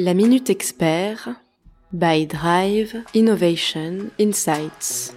La Minute Expert by Drive Innovation Insights.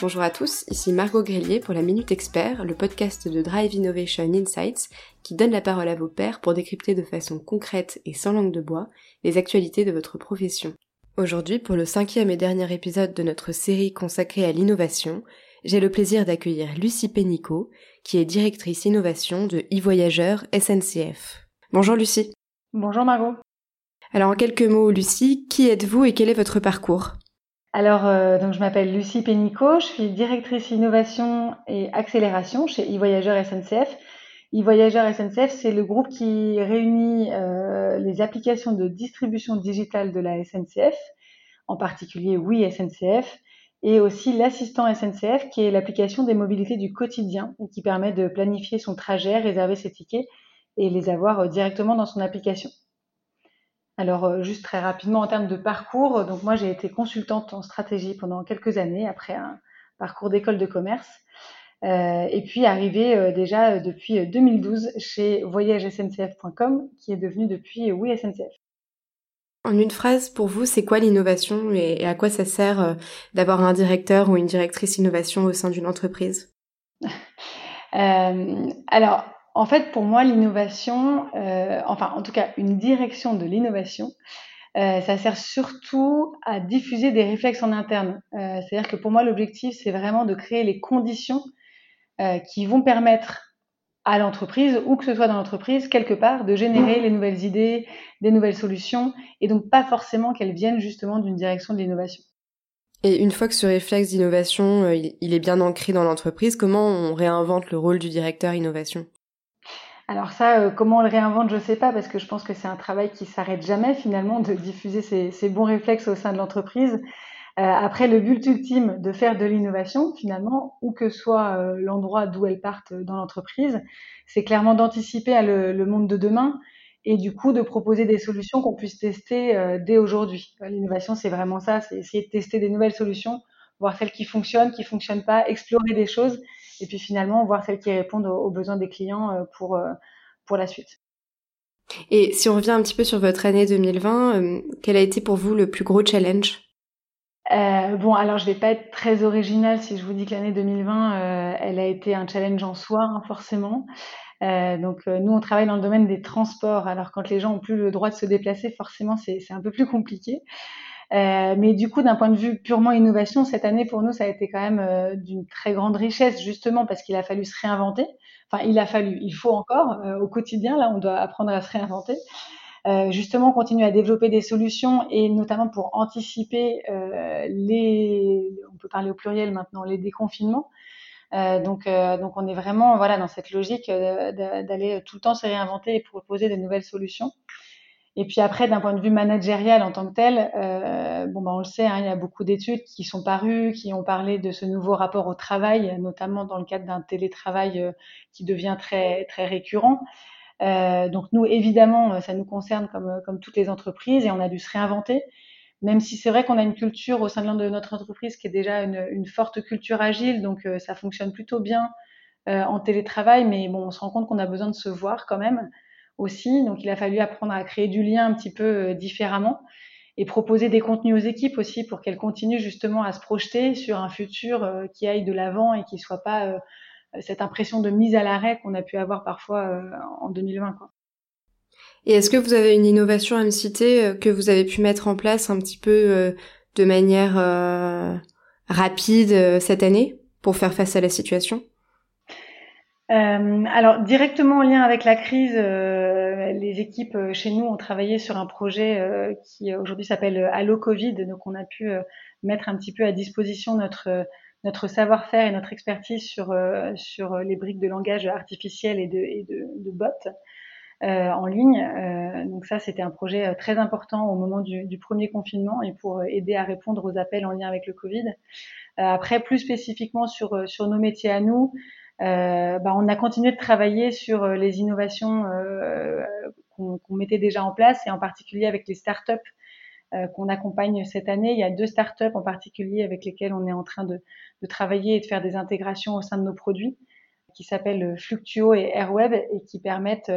Bonjour à tous, ici Margot Grélier pour la Minute Expert, le podcast de Drive Innovation Insights qui donne la parole à vos pairs pour décrypter de façon concrète et sans langue de bois les actualités de votre profession. Aujourd'hui, pour le cinquième et dernier épisode de notre série consacrée à l'innovation, j'ai le plaisir d'accueillir Lucie Pénicaud, qui est directrice innovation de e-voyageurs SNCF. Bonjour Lucie. Bonjour Margot. Alors en quelques mots, Lucie, qui êtes-vous et quel est votre parcours? Alors, euh, donc je m'appelle Lucie Pénicaud, je suis directrice innovation et accélération chez e-voyageurs SNCF e-Voyageurs SNCF, c'est le groupe qui réunit euh, les applications de distribution digitale de la SNCF, en particulier Oui SNCF, et aussi l'assistant SNCF, qui est l'application des mobilités du quotidien qui permet de planifier son trajet, réserver ses tickets et les avoir euh, directement dans son application. Alors, euh, juste très rapidement en termes de parcours, donc moi j'ai été consultante en stratégie pendant quelques années après un parcours d'école de commerce. Euh, et puis arrivé euh, déjà euh, depuis 2012 chez voyagesncf.com, qui est devenu depuis Oui SNCF. En une phrase, pour vous, c'est quoi l'innovation et à quoi ça sert d'avoir un directeur ou une directrice innovation au sein d'une entreprise? Alors, en fait, pour moi, l'innovation, enfin, en tout cas, une direction de l'innovation, ça sert surtout à diffuser des réflexes en interne. C'est-à-dire que pour moi, l'objectif, c'est vraiment de créer les conditions euh, qui vont permettre à l'entreprise, ou que ce soit dans l'entreprise, quelque part, de générer les nouvelles idées, des nouvelles solutions, et donc pas forcément qu'elles viennent justement d'une direction de l'innovation. Et une fois que ce réflexe d'innovation, euh, il est bien ancré dans l'entreprise, comment on réinvente le rôle du directeur innovation? Alors ça, euh, comment on le réinvente, je ne sais pas, parce que je pense que c'est un travail qui s'arrête jamais finalement de diffuser ces, ces, bons réflexes au sein de l'entreprise. Euh, après, le but ultime de faire de l'innovation, finalement, où que soit euh, l'endroit d'où elle parte dans l'entreprise, c'est clairement d'anticiper le, le, monde de demain et du coup de proposer des solutions qu'on puisse tester euh, dès aujourd'hui. L'innovation, c'est vraiment ça, c'est essayer de tester des nouvelles solutions, voir celles qui fonctionnent, qui fonctionnent pas, explorer des choses et puis finalement voir celles qui répondent aux besoins des clients pour, pour la suite. Et si on revient un petit peu sur votre année 2020, quel a été pour vous le plus gros challenge? Euh, bon, alors je vais pas être très originale si je vous dis que l'année 2020, euh, elle a été un challenge en soi, hein, forcément. Euh, donc euh, nous, on travaille dans le domaine des transports. Alors quand les gens ont plus le droit de se déplacer, forcément, c'est un peu plus compliqué. Euh, mais du coup, d'un point de vue purement innovation, cette année pour nous, ça a été quand même d'une très grande richesse, justement parce qu'il a fallu se réinventer. Enfin, il a fallu, il faut encore au quotidien. Là, on doit apprendre à se réinventer. Euh, justement continuer à développer des solutions et notamment pour anticiper euh, les, on peut parler au pluriel maintenant, les déconfinements. Euh, donc, euh, donc on est vraiment voilà dans cette logique euh, d'aller tout le temps se réinventer et proposer de nouvelles solutions. Et puis après, d'un point de vue managérial en tant que tel, euh, bon ben on le sait, hein, il y a beaucoup d'études qui sont parues, qui ont parlé de ce nouveau rapport au travail, notamment dans le cadre d'un télétravail qui devient très très récurrent. Euh, donc nous, évidemment, ça nous concerne comme, comme toutes les entreprises et on a dû se réinventer. Même si c'est vrai qu'on a une culture au sein de notre entreprise qui est déjà une, une forte culture agile, donc euh, ça fonctionne plutôt bien euh, en télétravail, mais bon, on se rend compte qu'on a besoin de se voir quand même aussi. Donc il a fallu apprendre à créer du lien un petit peu euh, différemment et proposer des contenus aux équipes aussi pour qu'elles continuent justement à se projeter sur un futur euh, qui aille de l'avant et qui soit pas cette impression de mise à l'arrêt qu'on a pu avoir parfois euh, en 2020. Quoi. Et est-ce que vous avez une innovation à me citer euh, que vous avez pu mettre en place un petit peu euh, de manière rapide cette année pour faire face à la situation? Euh, alors directement en lien avec la crise, euh, les équipes chez nous ont travaillé sur un projet euh, qui aujourd'hui s'appelle Allo Covid. Donc on a pu mettre un petit peu à disposition notre notre savoir-faire et notre expertise sur, euh, sur les briques de langage artificiel et de, de, bots euh, en ligne. Euh, donc ça, c'était un projet très important au moment du, premier confinement et pour aider à répondre aux appels en lien avec le Covid. Après, plus spécifiquement sur, sur nos métiers à nous, bah, on a continué de travailler sur les innovations qu'on qu mettait déjà en place et en particulier avec les startups qu'on accompagne cette année. Il y a deux startups en particulier avec lesquelles on est en train de, de travailler et de faire des intégrations au sein de nos produits qui s'appellent Fluctuo et Airweb et qui permettent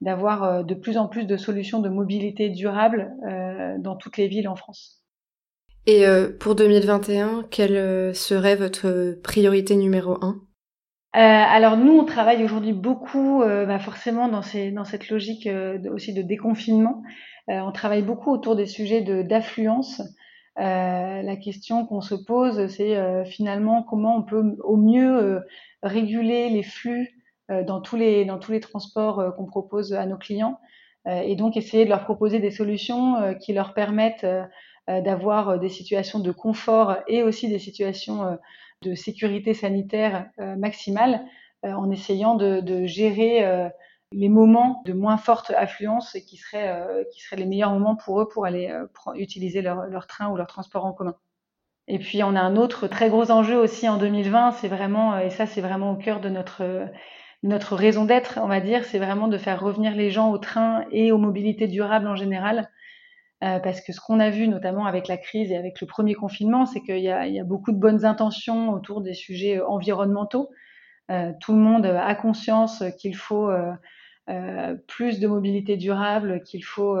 d'avoir de plus en plus de solutions de mobilité durable dans toutes les villes en France. Et pour 2021, quelle serait votre priorité numéro un? Euh, alors nous, on travaille aujourd'hui beaucoup, euh, bah forcément dans, ces, dans cette logique euh, aussi de déconfinement. on travaille beaucoup autour des sujets de, d'affluence. la question qu'on se pose, c'est finalement comment on peut au mieux réguler les flux dans tous les dans tous les transports qu'on propose à nos clients, et donc essayer de leur proposer des solutions qui leur permettent d'avoir des situations de confort et aussi des situations de sécurité sanitaire euh, maximale euh, en essayant de, gérer euh, les moments de moins forte affluence et qui seraient, qui seraient les meilleurs moments pour eux pour aller utiliser leur, train ou leur transport en commun. Et puis on a un autre très gros enjeu aussi en 2020, c'est vraiment, et ça c'est vraiment au cœur de notre, notre raison d'être, on va dire, c'est vraiment de faire revenir les gens au train et aux mobilités durables en général. Euh, parce que ce qu'on a vu notamment avec la crise et avec le premier confinement, c'est qu'il y, y, a beaucoup de bonnes intentions autour des sujets euh, environnementaux. Euh, tout le monde a conscience qu'il faut euh, plus de mobilité durable, qu'il faut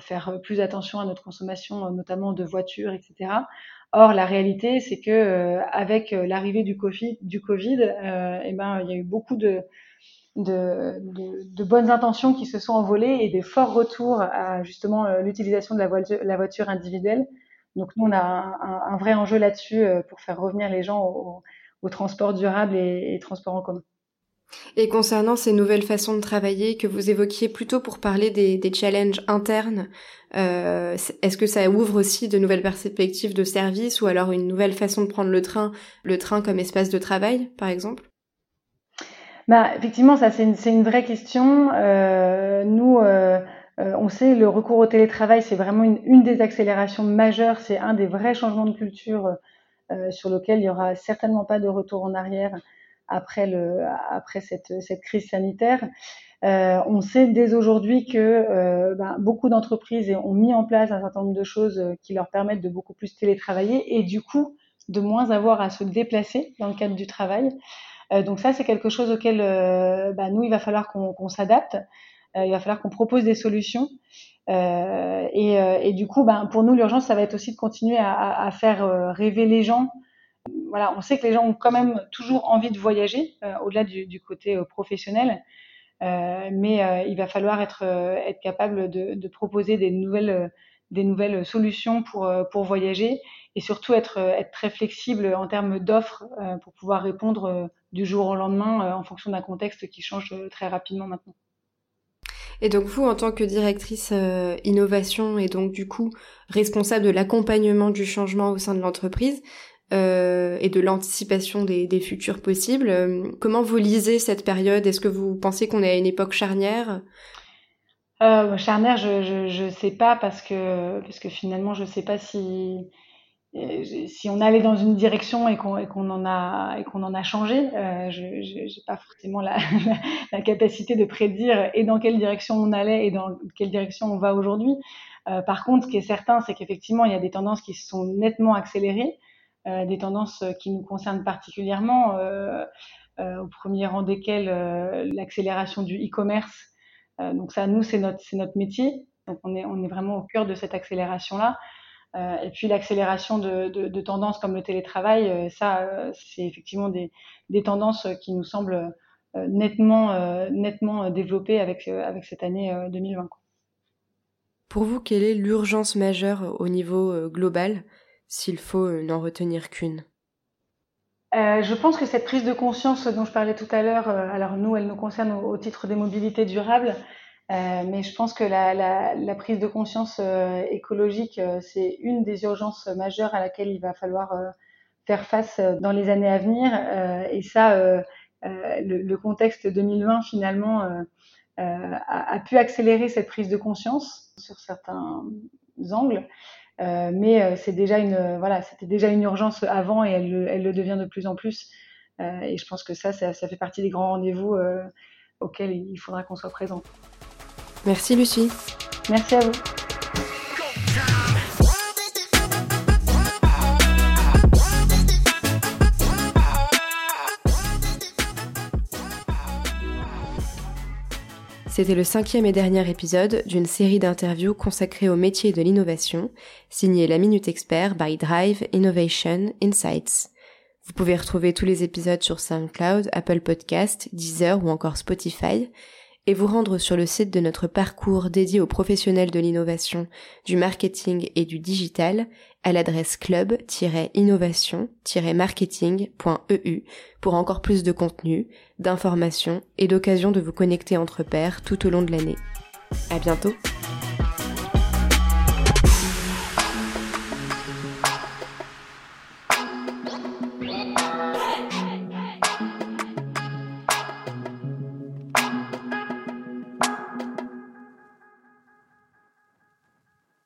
faire plus attention à notre consommation, notamment de voitures, etc. Or, la réalité, c'est que avec l'arrivée du Covid, du COVID eh ben, il y a eu beaucoup de, de, de, bonnes intentions qui se sont envolées et des forts retours à justement euh, l'utilisation de la voiture, la voiture, individuelle. Donc nous, on a un, un, vrai enjeu là-dessus euh, pour faire revenir les gens au, au transport durable et, et, transport en commun. Et concernant ces nouvelles façons de travailler que vous évoquiez plutôt pour parler des, des challenges internes, euh, est-ce que ça ouvre aussi de nouvelles perspectives de service ou alors une nouvelle façon de prendre le train, le train comme espace de travail, par exemple? Bah, effectivement, ça c'est une, une, vraie question. Euh, nous, euh, on sait le recours au télétravail, c'est vraiment une, une, des accélérations majeures. C'est un des vrais changements de culture sur lequel il y aura certainement pas de retour en arrière après le après cette, cette crise sanitaire. Euh, on sait dès aujourd'hui que ben, beaucoup d'entreprises ont mis en place un certain nombre de choses qui leur permettent de beaucoup plus télétravailler et du coup de moins avoir à se déplacer dans le cadre du travail. Euh, donc ça, c'est quelque chose auquel euh, bah, nous, il va falloir qu'on s'adapte. Euh, il va falloir qu'on propose des solutions. Et, et, du coup, ben, pour nous, l'urgence, ça va être aussi de continuer à, à faire rêver les gens on sait que les gens ont quand même toujours envie de voyager, au-delà du, côté professionnel, euh, mais il va falloir être, capable de, proposer des nouvelles, solutions pour, voyager et surtout être, très flexible en termes d'offres pour pouvoir répondre du jour au lendemain euh, en fonction d'un contexte qui change euh, très rapidement maintenant. Et donc vous, en tant que directrice euh, innovation et donc du coup responsable de l'accompagnement du changement au sein de l'entreprise et de l'anticipation des, futurs possibles, comment vous lisez cette période? Est-ce que vous pensez qu'on est à une époque charnière? Charnière, je ne sais pas parce que parce que finalement je ne sais pas si si on allait dans une direction et qu'on en a et qu'on en a changé, euh, je n'ai pas forcément la, capacité de prédire et dans quelle direction on allait et dans quelle direction on va aujourd'hui. Euh, par contre, ce qui est certain, c'est qu'effectivement, il y a des tendances qui se sont nettement accélérées, euh, des tendances qui nous concernent particulièrement, euh, euh, au premier rang desquelles euh, l'accélération du e-commerce. donc ça, nous, c'est notre notre métier. Donc on est on est vraiment au cœur de cette accélération là. Euh, et puis l'accélération de, de, tendances comme le télétravail, euh, ça, euh, c'est effectivement des, des, tendances qui nous semblent nettement, nettement développées avec, avec cette année 2020. Pour vous, quelle est l'urgence majeure au niveau global, s'il faut n'en retenir qu'une euh, je pense que cette prise de conscience dont je parlais tout à l'heure, alors nous, elle nous concerne au, titre des mobilités durables, euh, mais je pense que la, prise de conscience euh, écologique, euh, c'est une des urgences majeures à laquelle il va falloir faire face dans les années à venir. et ça, le, contexte 2020 finalement a, pu accélérer cette prise de conscience sur certains angles. Mais c'est déjà une voilà, c'était déjà une urgence avant et elle, elle, le devient de plus en plus. et je pense que ça, ça, ça fait partie des grands rendez-vous auxquels il faudra qu'on soit présent. Merci Lucie. Merci à vous. C'était le cinquième et dernier épisode d'une série d'interviews consacrée au métier de l'innovation, signée La Minute Expert by Drive Innovation Insights. Vous pouvez retrouver tous les épisodes sur SoundCloud, Apple Podcast, Deezer ou encore Spotify, et vous rendre sur le site de notre parcours dédié aux professionnels de l'innovation, du marketing et du digital à l'adresse club-innovation-marketing.eu pour encore plus de contenu, d'informations et d'occasion de vous connecter entre pairs tout au long de l'année. À bientôt!